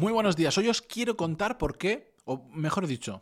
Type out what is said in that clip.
Muy buenos días. Hoy os quiero contar por qué, o mejor dicho,